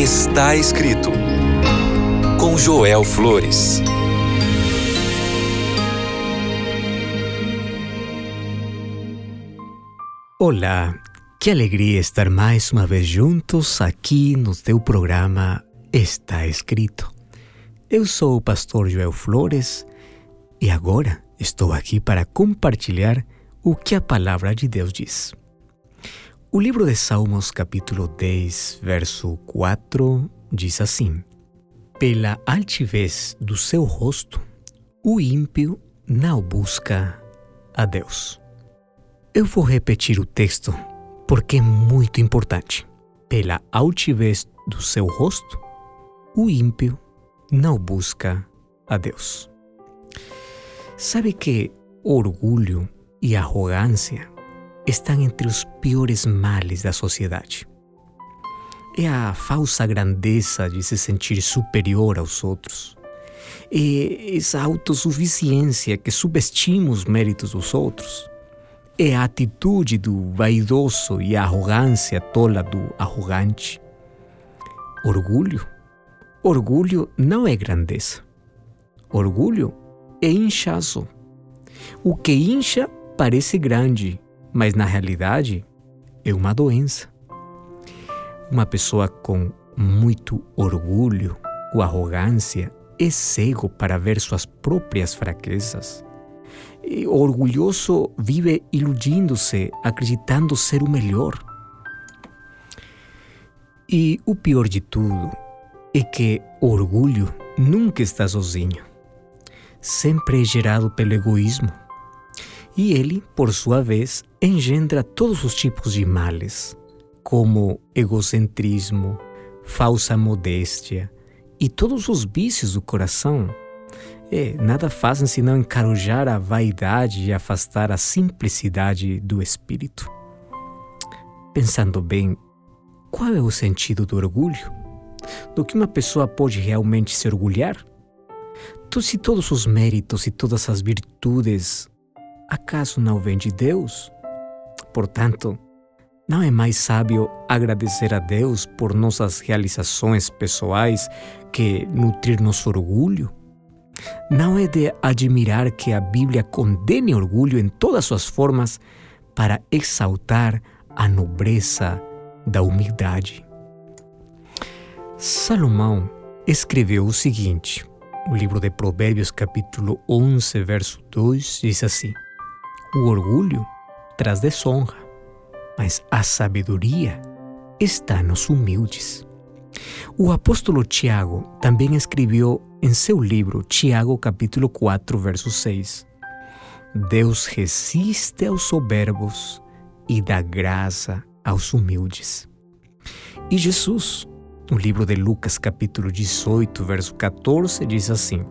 Está escrito com Joel Flores. Olá, que alegria estar mais uma vez juntos aqui no teu programa Está Escrito. Eu sou o pastor Joel Flores e agora estou aqui para compartilhar o que a palavra de Deus diz. O livro de Salmos, capítulo 10, verso 4, diz assim: Pela altivez do seu rosto, o ímpio não busca a Deus. Eu vou repetir o texto porque é muito importante. Pela altivez do seu rosto, o ímpio não busca a Deus. Sabe que orgulho e arrogância estão entre os piores males da sociedade. É a falsa grandeza de se sentir superior aos outros. É essa autossuficiência que subestima os méritos dos outros. É a atitude do vaidoso e a arrogância tola do arrogante. Orgulho? Orgulho não é grandeza. Orgulho é inchaço. O que incha parece grande, mas na realidade é uma doença. Uma pessoa com muito orgulho ou arrogância é cego para ver suas próprias fraquezas. E orgulhoso vive iludindo-se, acreditando ser o melhor. E o pior de tudo é que orgulho nunca está sozinho. Sempre é gerado pelo egoísmo. E ele, por sua vez, engendra todos os tipos de males, como egocentrismo, falsa modéstia e todos os vícios do coração. É, nada fazem senão encarojar a vaidade e afastar a simplicidade do espírito. Pensando bem, qual é o sentido do orgulho? Do que uma pessoa pode realmente se orgulhar? Se todos os méritos e todas as virtudes acaso não vem de Deus? Portanto, não é mais sábio agradecer a Deus por nossas realizações pessoais que nutrir nosso orgulho? Não é de admirar que a Bíblia condene orgulho em todas suas formas para exaltar a nobreza da humildade. Salomão escreveu o seguinte: o livro de Provérbios, capítulo 11, verso 2, diz assim: O orgulho traz desonra, mas a sabedoria está nos humildes. O apóstolo Tiago também escreveu em seu livro, Tiago, capítulo 4, verso 6: Deus resiste aos soberbos e dá graça aos humildes. E Jesus, no livro de Lucas, capítulo 18, verso 14, diz assim: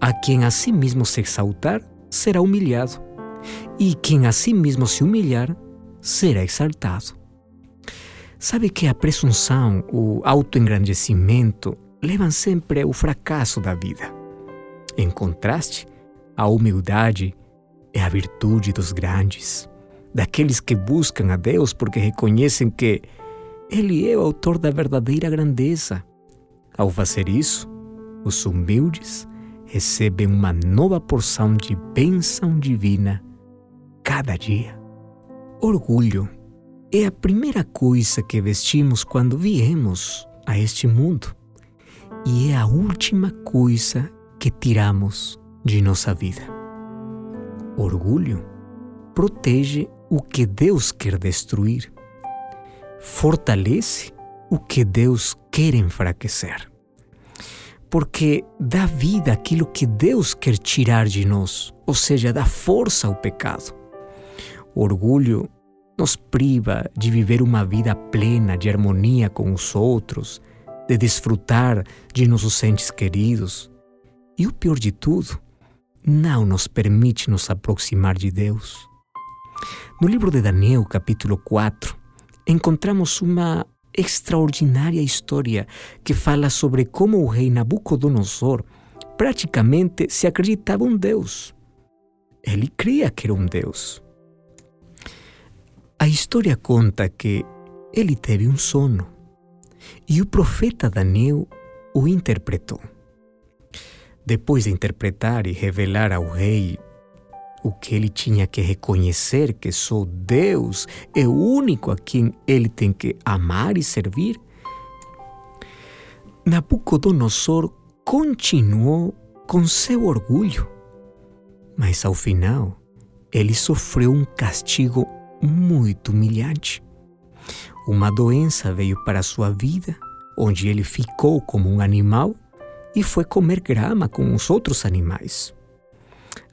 A quem a si mesmo se exaltar, será humilhado, e quem a si mesmo se humilhar, será exaltado. Sabe que a presunção, o autoengrandecimento, levam sempre ao fracasso da vida. Em contraste, a humildade é a virtude dos grandes, daqueles que buscam a Deus porque reconhecem que Ele é o autor da verdadeira grandeza. Ao fazer isso, os humildes recebem uma nova porção de bênção divina cada dia. Orgulho é a primeira coisa que vestimos quando viemos a este mundo e é a última coisa que tiramos de nossa vida. Orgulho protege o que Deus quer destruir, fortalece o que Deus quer enfraquecer. Porque dá vida àquilo que Deus quer tirar de nós, ou seja, dá força ao pecado. O orgulho nos priva de viver uma vida plena de harmonia com os outros, de desfrutar de nossos entes queridos. E o pior de tudo, não nos permite nos aproximar de Deus. No livro de Daniel, capítulo 4, encontramos uma extraordinária história que fala sobre como o rei Nabucodonosor praticamente se acreditava um Deus. Ele cria que era um Deus. A história conta que ele teve um sono e o profeta Daniel o interpretou. Depois de interpretar e revelar ao rei o que ele tinha que reconhecer que só Deus é o único a quem ele tem que amar e servir, Nabucodonosor continuou com seu orgulho, mas ao final ele sofreu um castigo muito humilhante. Uma doença veio para sua vida, onde ele ficou como um animal e foi comer grama com os outros animais.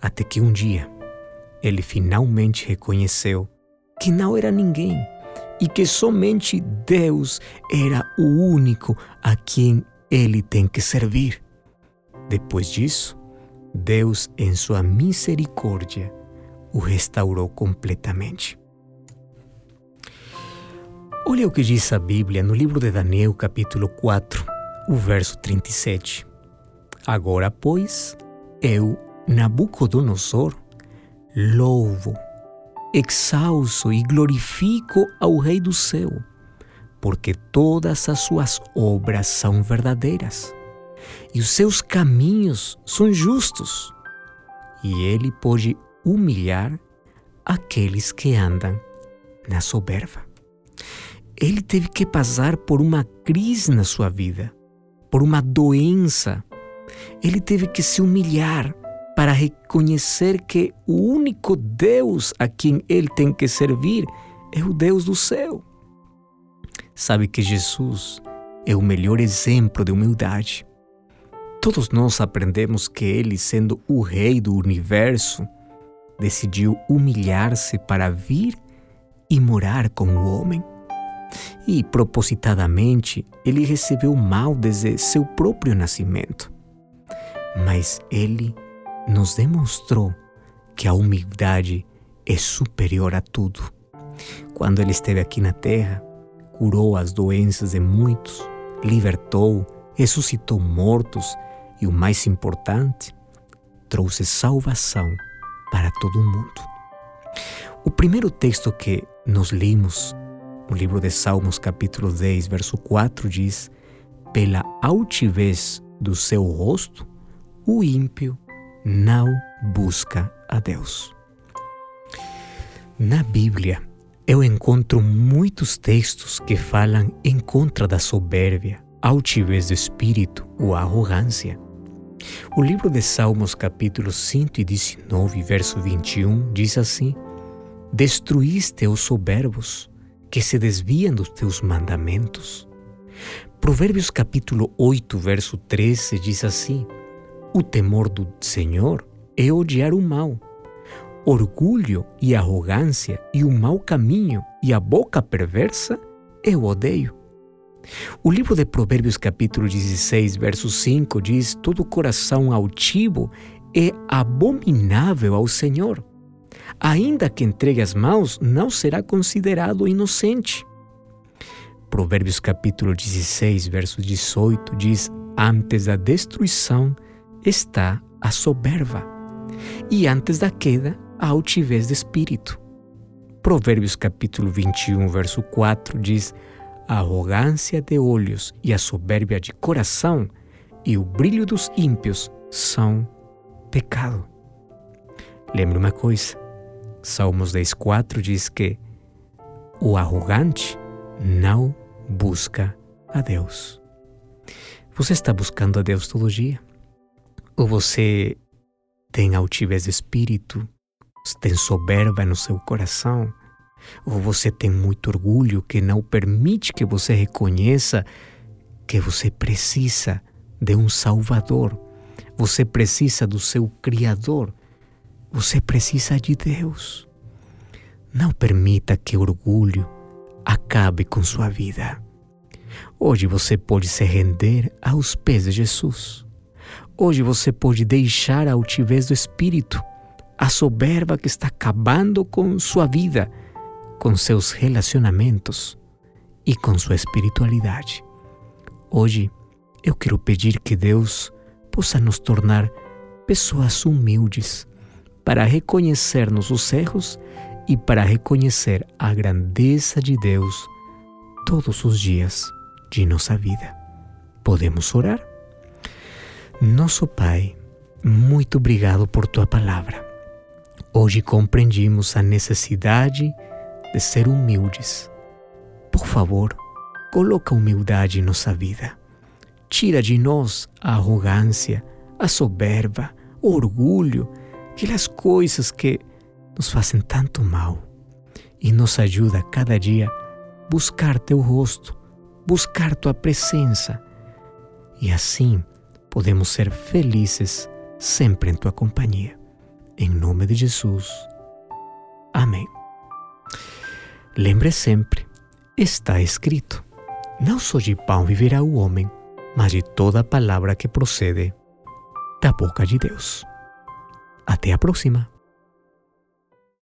Até que um dia ele finalmente reconheceu que não era ninguém e que somente Deus era o único a quem ele tem que servir. Depois disso, Deus, em sua misericórdia, o restaurou completamente. Olha o que diz a Bíblia no livro de Daniel, capítulo 4, o verso 37. Agora, pois, eu, Nabucodonosor, louvo, exalço e glorifico ao Rei do céu, porque todas as suas obras são verdadeiras e os seus caminhos são justos, e ele pode humilhar aqueles que andam na soberba. Ele teve que passar por uma crise na sua vida, por uma doença. Ele teve que se humilhar para reconhecer que o único Deus a quem ele tem que servir é o Deus do céu. Sabe que Jesus é o melhor exemplo de humildade. Todos nós aprendemos que ele, sendo o Rei do universo, decidiu humilhar-se para vir e morar com o homem. E, propositadamente, ele recebeu mal desde seu próprio nascimento. Mas ele nos demonstrou que a humildade é superior a tudo. Quando ele esteve aqui na terra, curou as doenças de muitos, libertou, ressuscitou mortos e, o mais importante, trouxe salvação para todo o mundo. O primeiro texto que nós lemos no livro de Salmos, capítulo 10, verso 4, diz: Pela altivez do seu rosto, o ímpio não busca a Deus. Na Bíblia, eu encontro muitos textos que falam em contra da soberbia, altivez de espírito ou arrogância. O livro de Salmos, capítulo 119, verso 21, diz assim: Destruíste os soberbos, que se desviam dos teus mandamentos. Provérbios, capítulo 8, verso 13, diz assim: o temor do Senhor é odiar o mal. Orgulho e arrogância e o mau caminho e a boca perversa eu odeio. O livro de Provérbios, capítulo 16, verso 5, diz: Todo coração altivo é abominável ao Senhor. Ainda que entregue as mãos, não será considerado inocente. Provérbios, capítulo 16, verso 18, diz: Antes da destruição, está a soberba, e antes da queda, a altivez de espírito. Provérbios capítulo 21, verso 4 diz: A arrogância de olhos e a soberbia de coração e o brilho dos ímpios são pecado. Lembre uma coisa: Salmos 10,4 diz que o arrogante não busca a Deus. Você está buscando a Deus todo dia? Ou você tem altivez de espírito, tem soberba no seu coração, ou você tem muito orgulho que não permite que você reconheça que você precisa de um Salvador, você precisa do seu Criador, você precisa de Deus. Não permita que orgulho acabe com sua vida. Hoje você pode se render aos pés de Jesus. Hoje você pode deixar a altivez do espírito, a soberba que está acabando com sua vida, com seus relacionamentos e com sua espiritualidade. Hoje eu quero pedir que Deus possa nos tornar pessoas humildes para reconhecer nossos erros e para reconhecer a grandeza de Deus todos os dias de nossa vida. Podemos orar? Nosso Pai, muito obrigado por tua palavra. Hoje compreendimos a necessidade de ser humildes. Por favor, coloca humildade em nossa vida. Tira de nós a arrogância, a soberba, o orgulho, aquelas coisas que nos fazem tanto mal. E nos ajuda cada dia buscar teu rosto, buscar tua presença. E assim podemos ser felizes sempre em tua companhia. Em nome de Jesus. Amém. Lembre sempre, está escrito: não só de pão viverá o homem, mas de toda palavra que procede da boca de Deus. Até a próxima.